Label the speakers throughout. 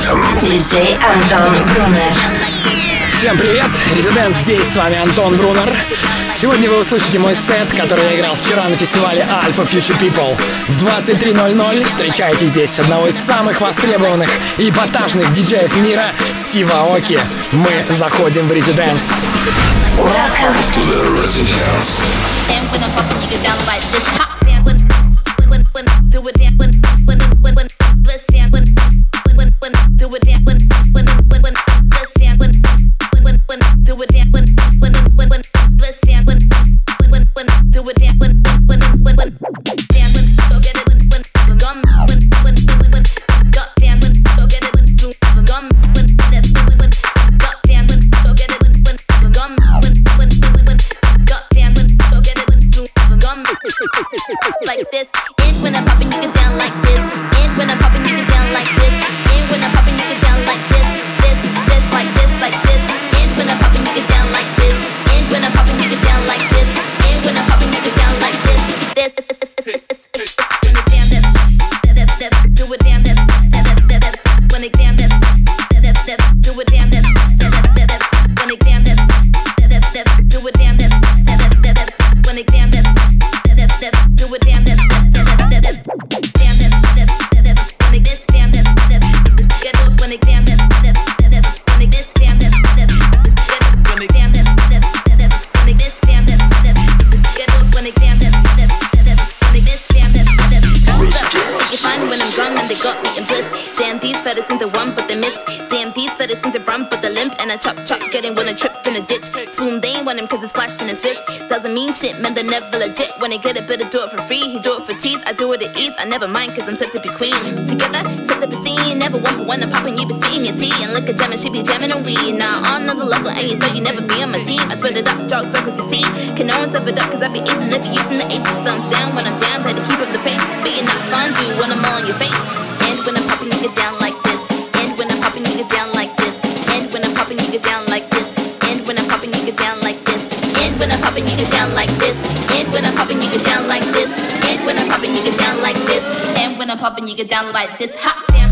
Speaker 1: Диджей Антон Брунер.
Speaker 2: Всем привет! Резидент здесь, с вами Антон Брунер. Сегодня вы услышите мой сет, который я играл вчера на фестивале Alpha Future People. В 23.00 встречайте здесь одного из самых востребованных и эпатажных диджеев мира Стива Оки. Мы заходим в Резиденс.
Speaker 3: to the Residence.
Speaker 4: And when down like this. When I trip in a ditch. Swoon, they ain't want him cause it's flashing his wrist. Doesn't mean shit, man, they're never legit. When they get it, better do it for free. He do it for tease, I do it at ease. I never mind cause I'm set to be queen. Together, set to be seen. Never one for one, I'm popping, you be spitting your tea. And look at jamming, she be jamming and weed. Now on another level, and you thought you never be on my team. I spread it up, draw circles, you see. Can no one step it up cause I be easing, never using the aces. Thumbs down when I'm down, better keep up the pace. But you're not fun, do when I'm all on your face. And when I'm popping, get down like this. And when I'm popping, get down like this. And when I'm popping, you get down like this. And when I'm popping, you get down like this. And when I'm popping, you get down like this. And when I'm popping, you get down like this. And when I'm popping, you get down like this. And when I'm popping, you get down like this. Hot damn,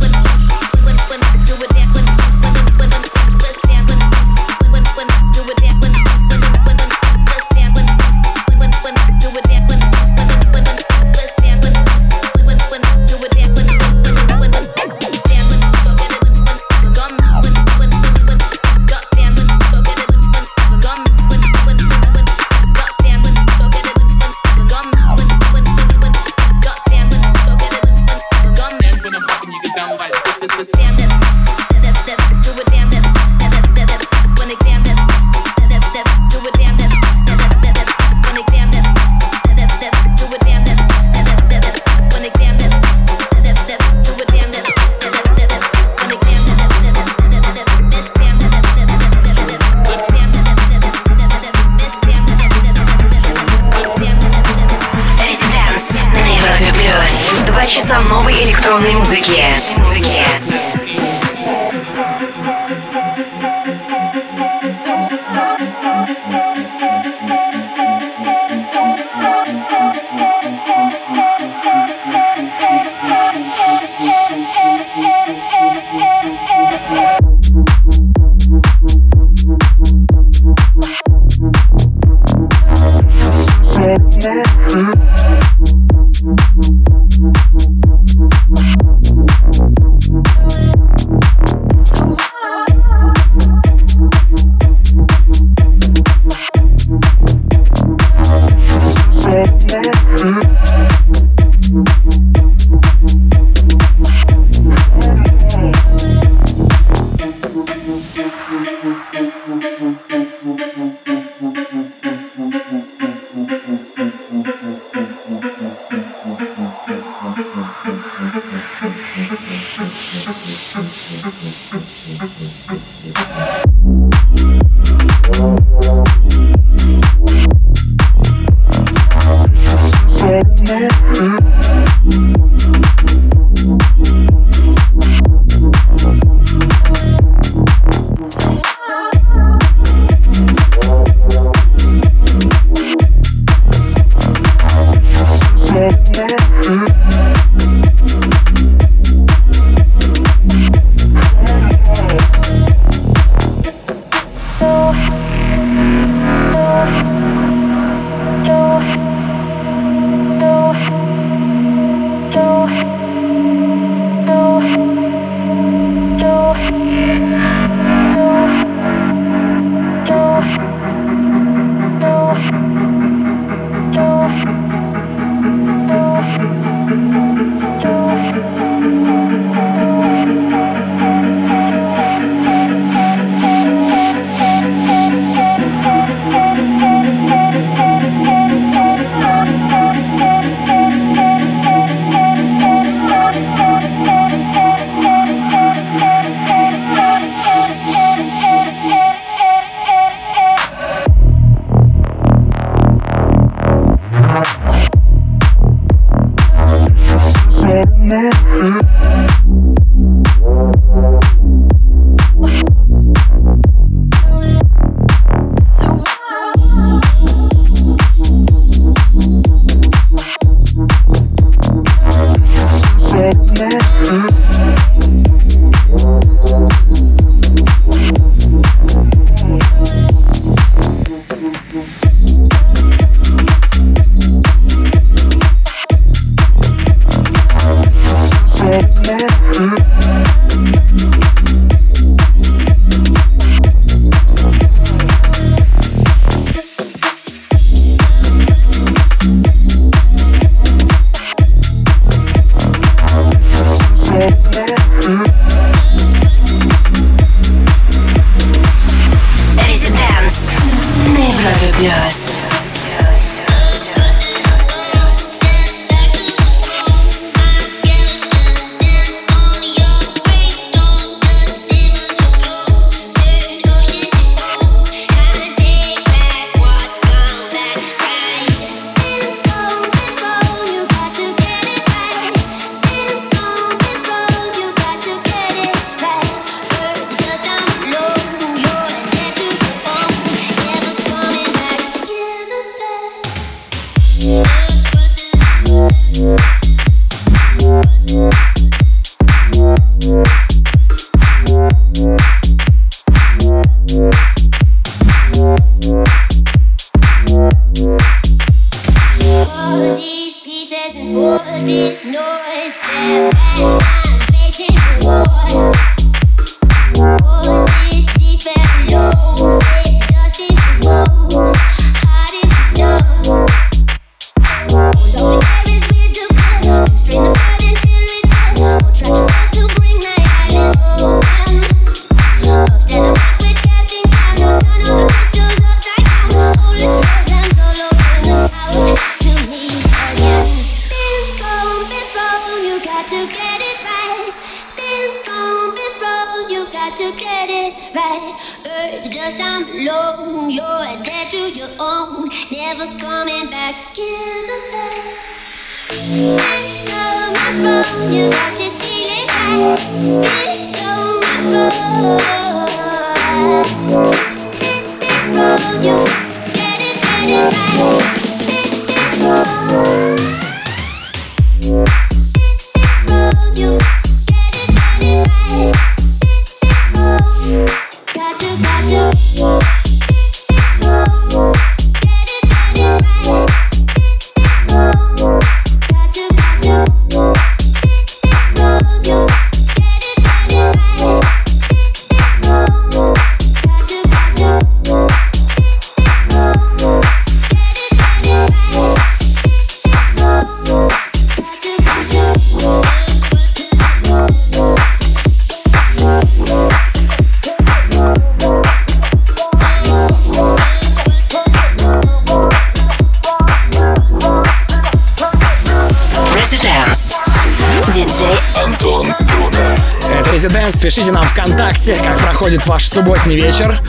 Speaker 2: проходит ваш субботний вечер.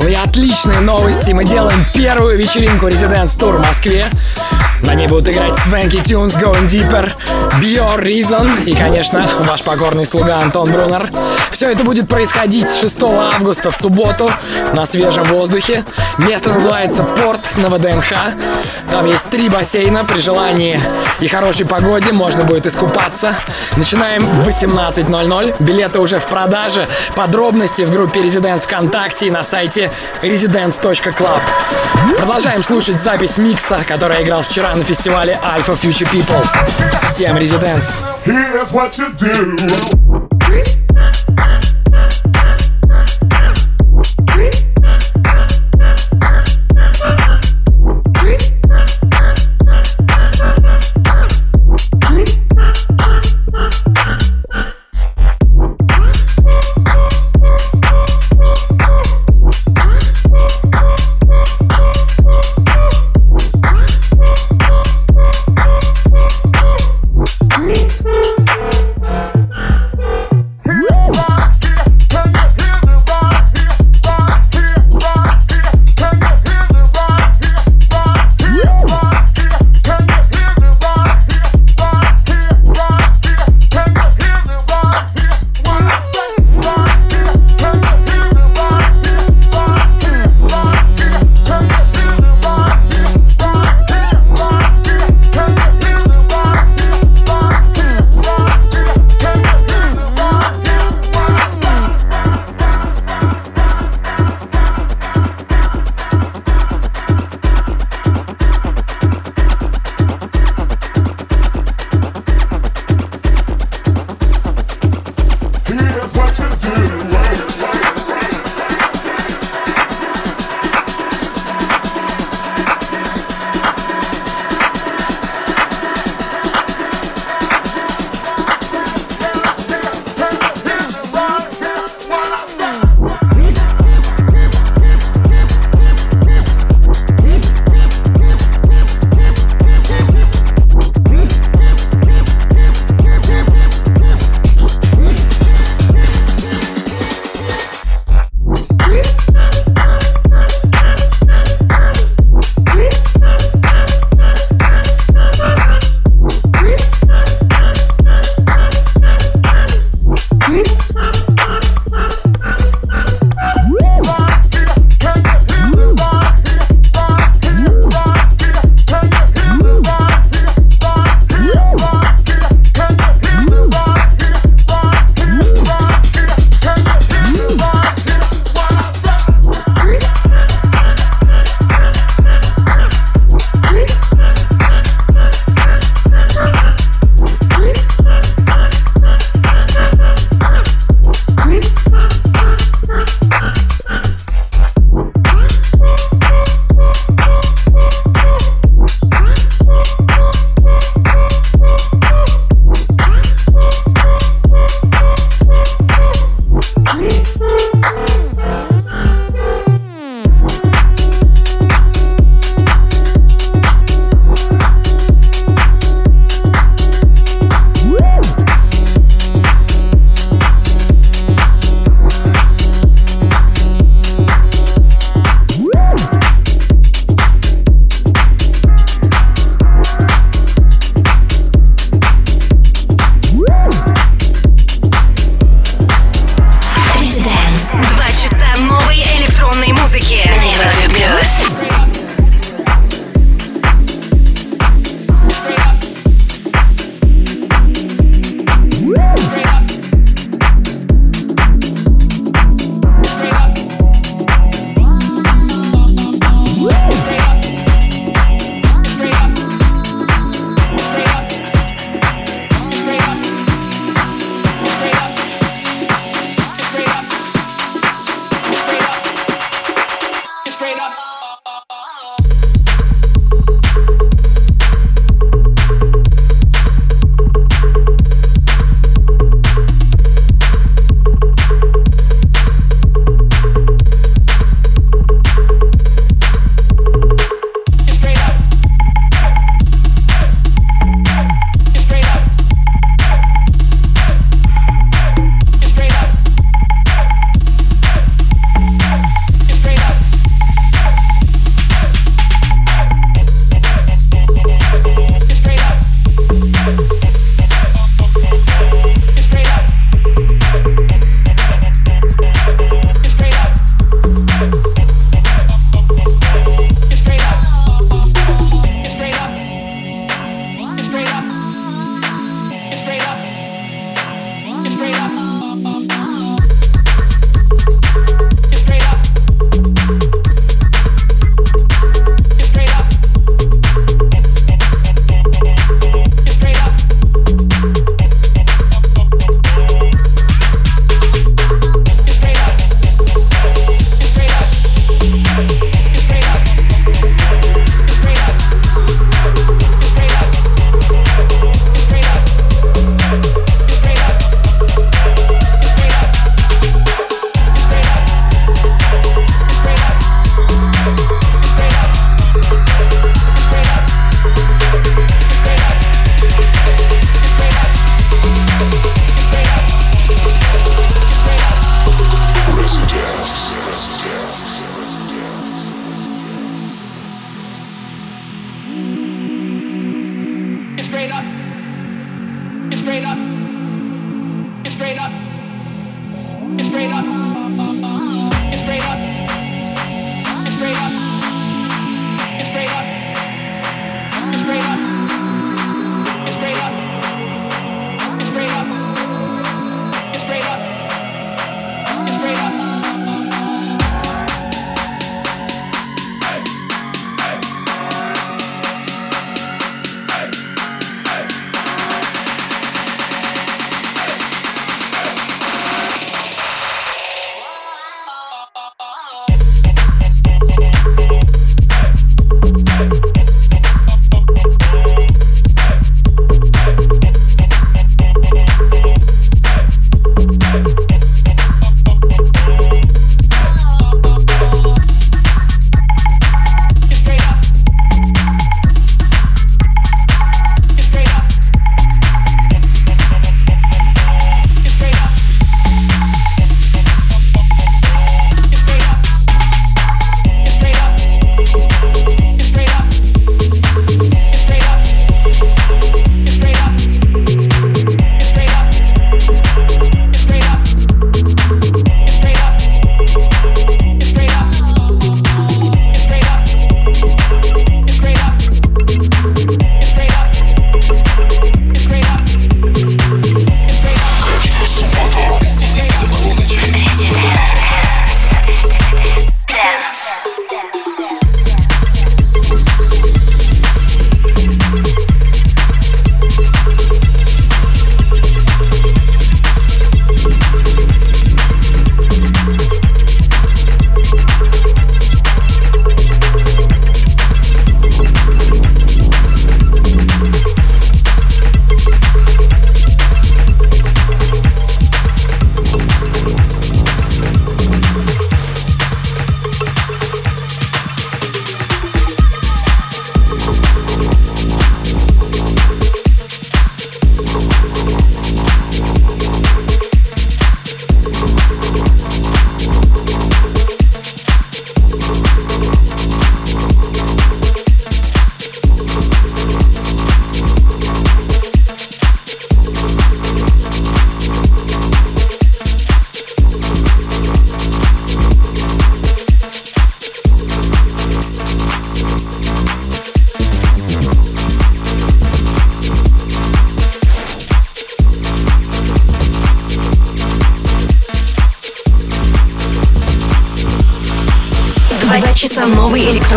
Speaker 2: У меня отличные новости. Мы делаем первую вечеринку Residents Tour в Москве. На ней будут играть Swanky Tunes, Going Deeper, Your Reason и, конечно, ваш покорный слуга Антон Брунер. Все это будет происходить 6 августа в субботу на свежем воздухе. Место называется Порт на ВДНХ. Там есть три бассейна. При желании и хорошей погоде можно будет искупаться. Начинаем в 18.00. Билеты уже в продаже. Подробности в группе Residents ВКонтакте и на сайте residents.club. Продолжаем слушать запись микса, который играл вчера на фестивале Alpha Future People. Всем Residents!
Speaker 5: Here's what you do.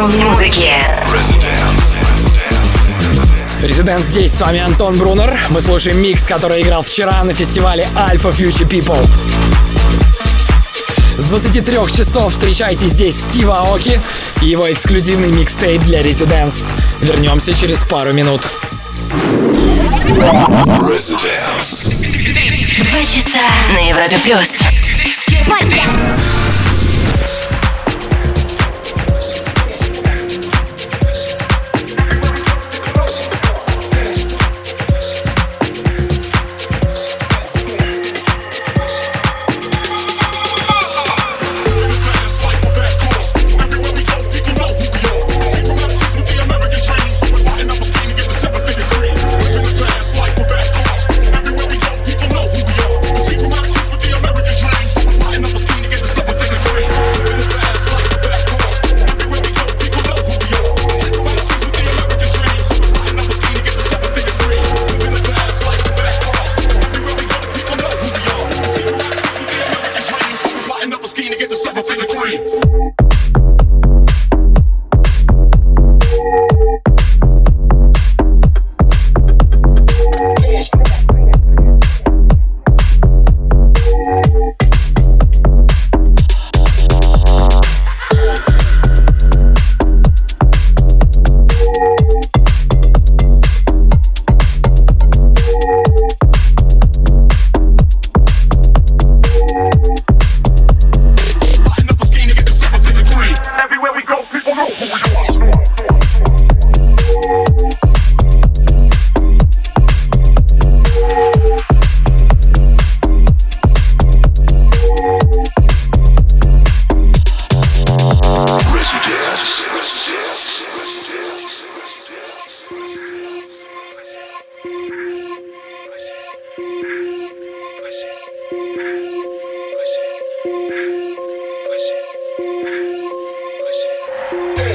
Speaker 1: Музыки.
Speaker 2: Резидент здесь, с вами Антон Брунер. Мы слушаем микс, который играл вчера на фестивале Alpha Future People. С 23 часов встречайте здесь Стива Аоки и его эксклюзивный микстейп для Residents. Вернемся через пару минут.
Speaker 3: Residence.
Speaker 1: Два часа на Европе плюс.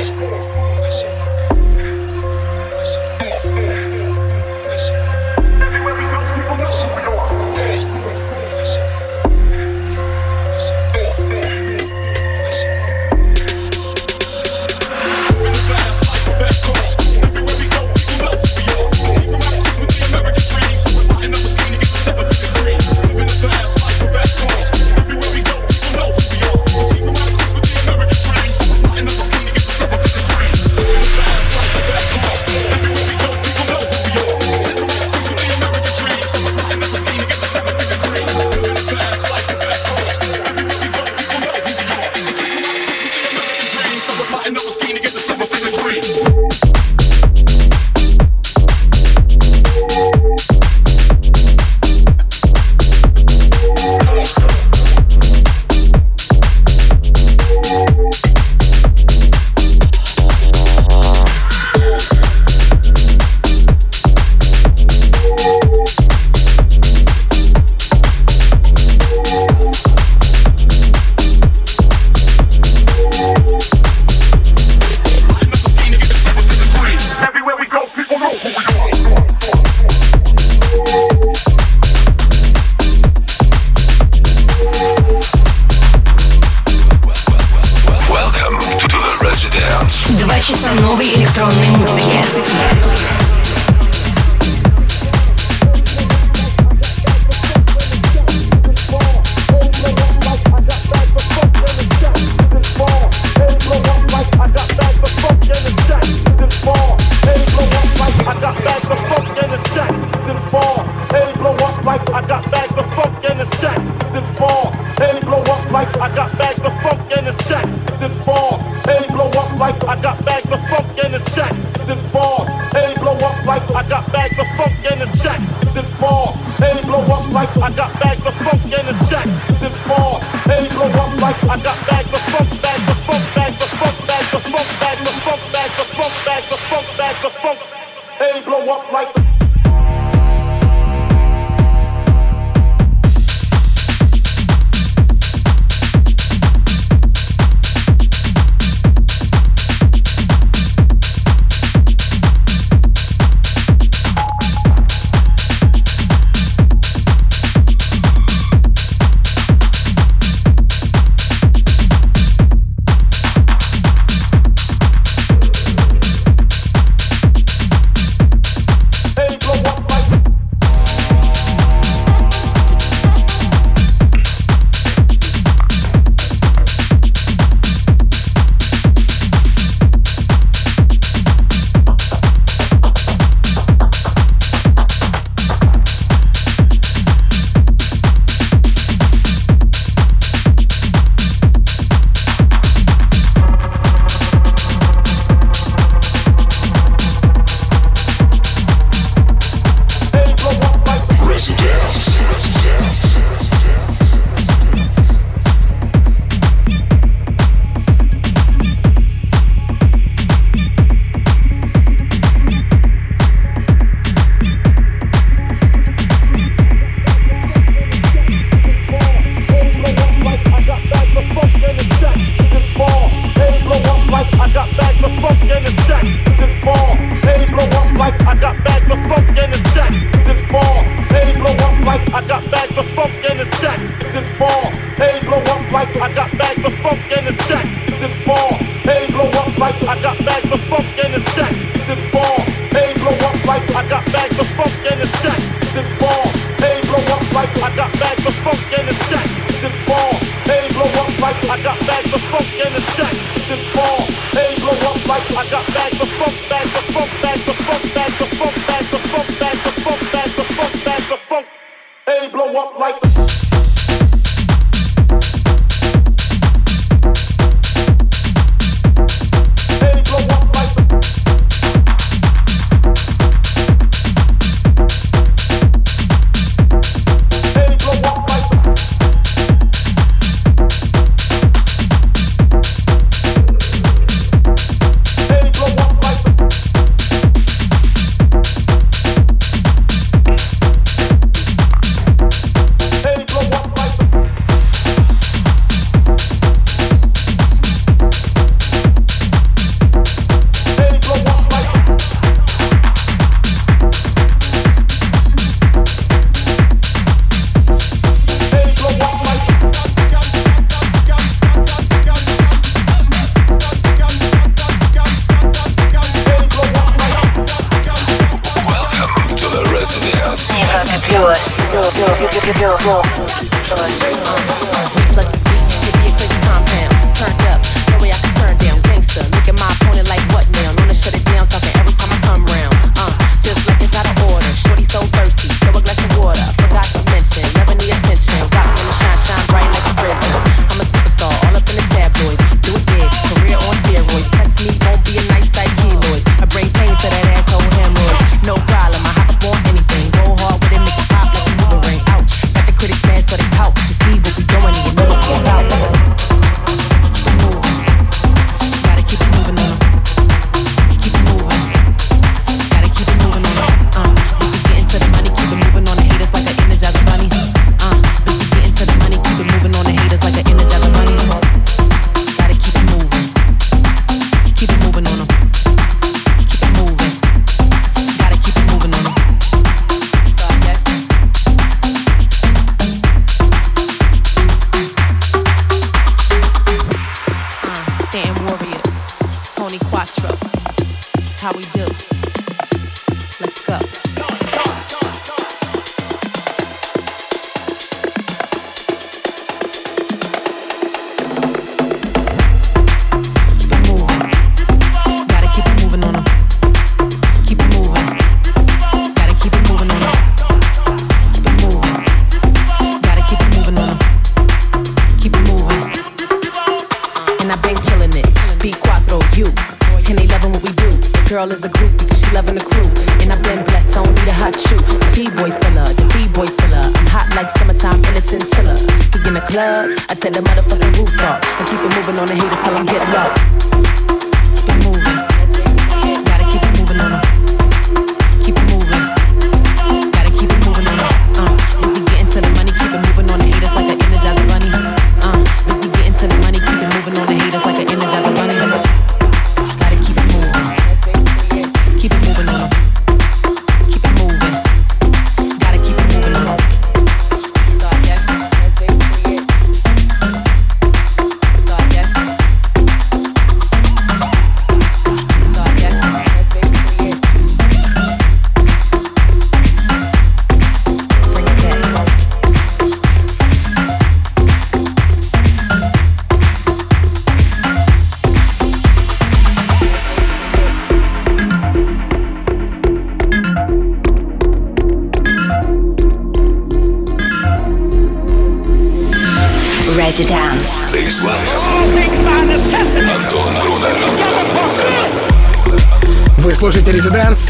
Speaker 6: vocês.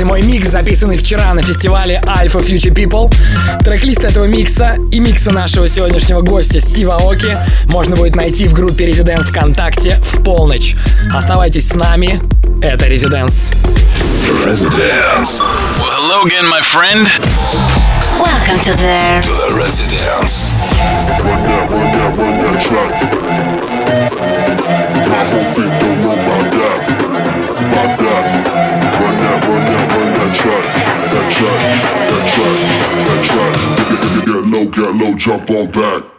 Speaker 6: и мой микс, записанный вчера на фестивале Alpha Future People. Трек-лист этого микса и микса нашего сегодняшнего гостя Стива Оки можно будет найти в группе Residents ВКонтакте в полночь. Оставайтесь с нами, это Residents.
Speaker 3: Residents.
Speaker 7: Well, hello again, my friend.
Speaker 8: Welcome to the, to
Speaker 3: the Residence.
Speaker 5: Run that, run that, run that track. My whole feet don't know about that. About that. that track, that track, that track. Get low, get low, jump on back.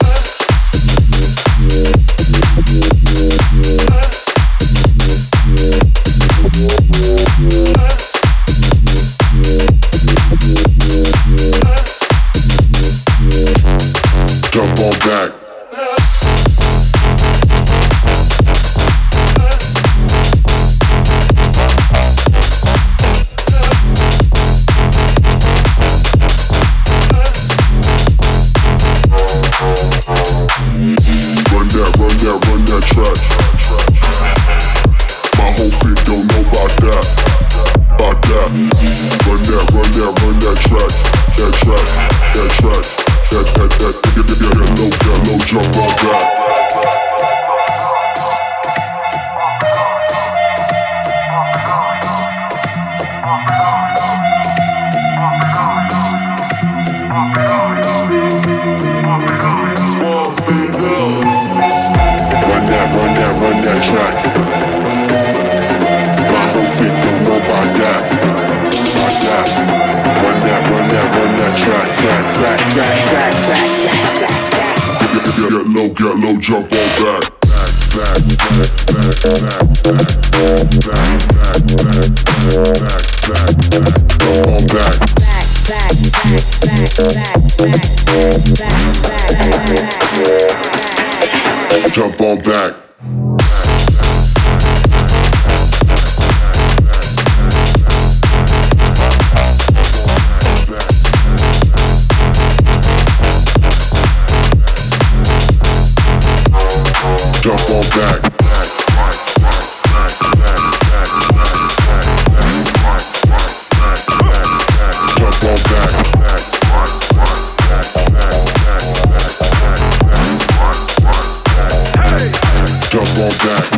Speaker 5: want that.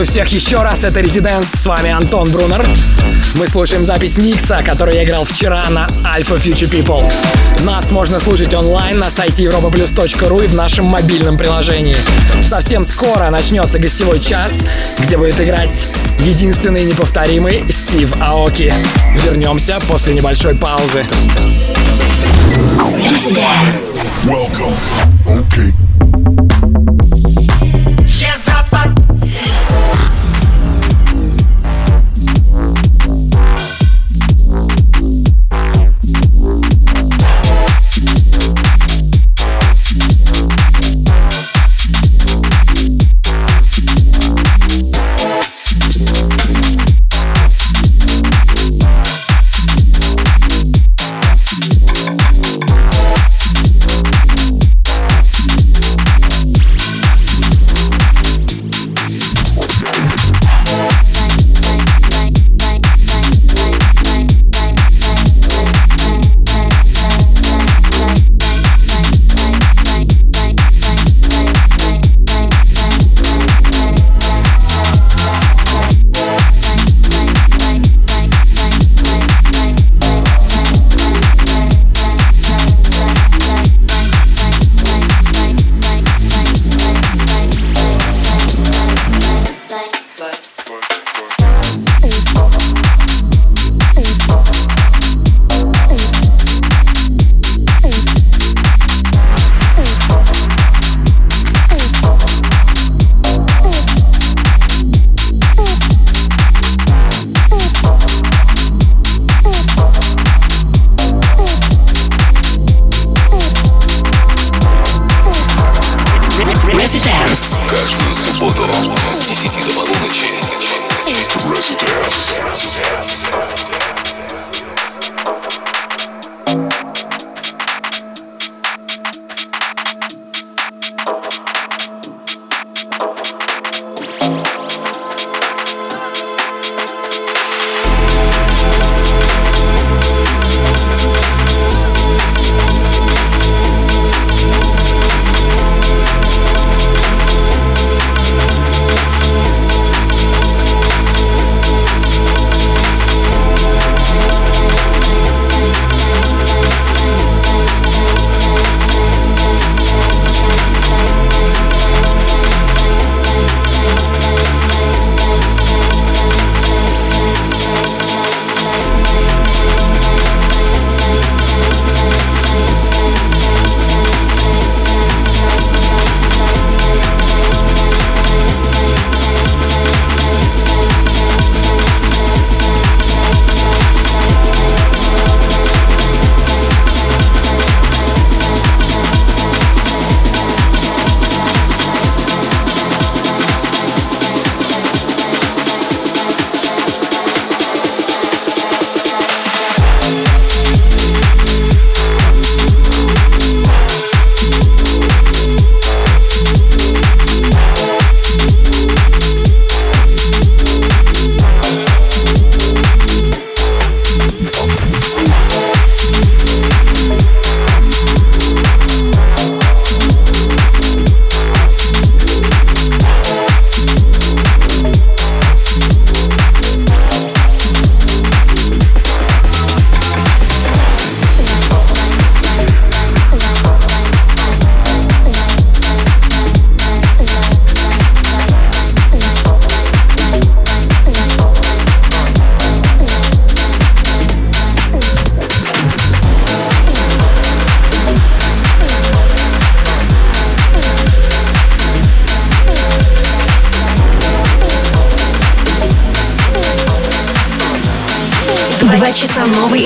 Speaker 2: Приветствую всех еще раз, это Резиденс, с вами Антон Брунер. Мы слушаем запись микса, который я играл вчера на Alpha Future People. Нас можно слушать онлайн на сайте europaplus.ru и в нашем мобильном приложении. Совсем скоро начнется гостевой час, где будет играть единственный неповторимый Стив Аоки. Вернемся после небольшой паузы.
Speaker 5: Welcome.
Speaker 3: Okay.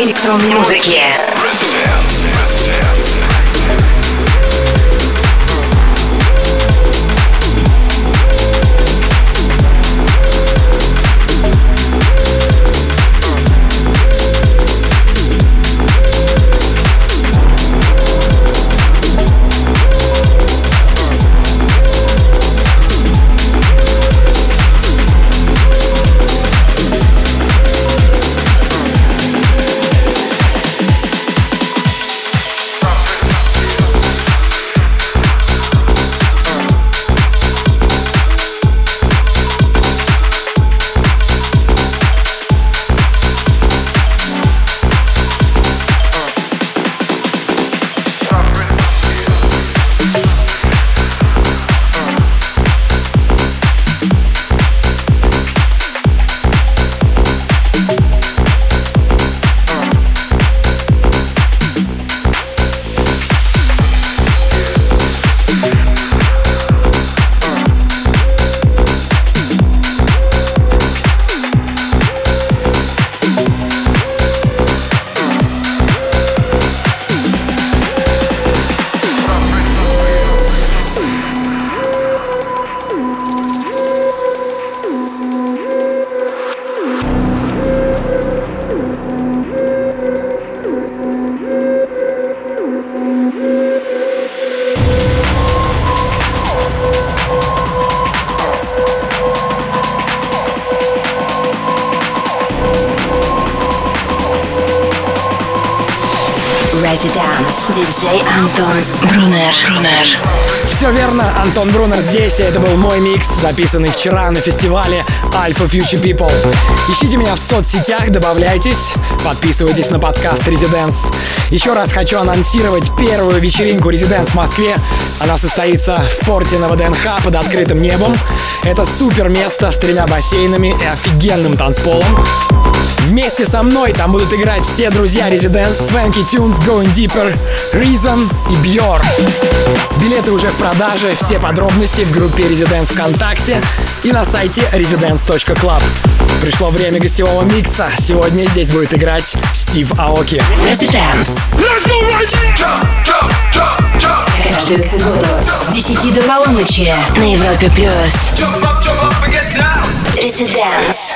Speaker 8: Электронной музыки.
Speaker 2: Антон Брунер здесь, и это был мой микс, записанный вчера на фестивале Alpha Future People. Ищите меня в соцсетях, добавляйтесь, подписывайтесь на подкаст Residence. Еще раз хочу анонсировать первую вечеринку Residence в Москве. Она состоится в порте на ВДНХ под открытым небом. Это супер место с тремя бассейнами и офигенным танцполом. Вместе со мной там будут играть все друзья Residence, Swanky Tunes, Going Deeper, Reason и Björk. Билеты уже в продаже, все подробности в группе Residence ВКонтакте и на сайте residence.club. Пришло время гостевого микса. Сегодня здесь будет играть Стив Аоки.
Speaker 1: Residence. Каждую субботу с 10 до полуночи на Европе+. плюс. Residence.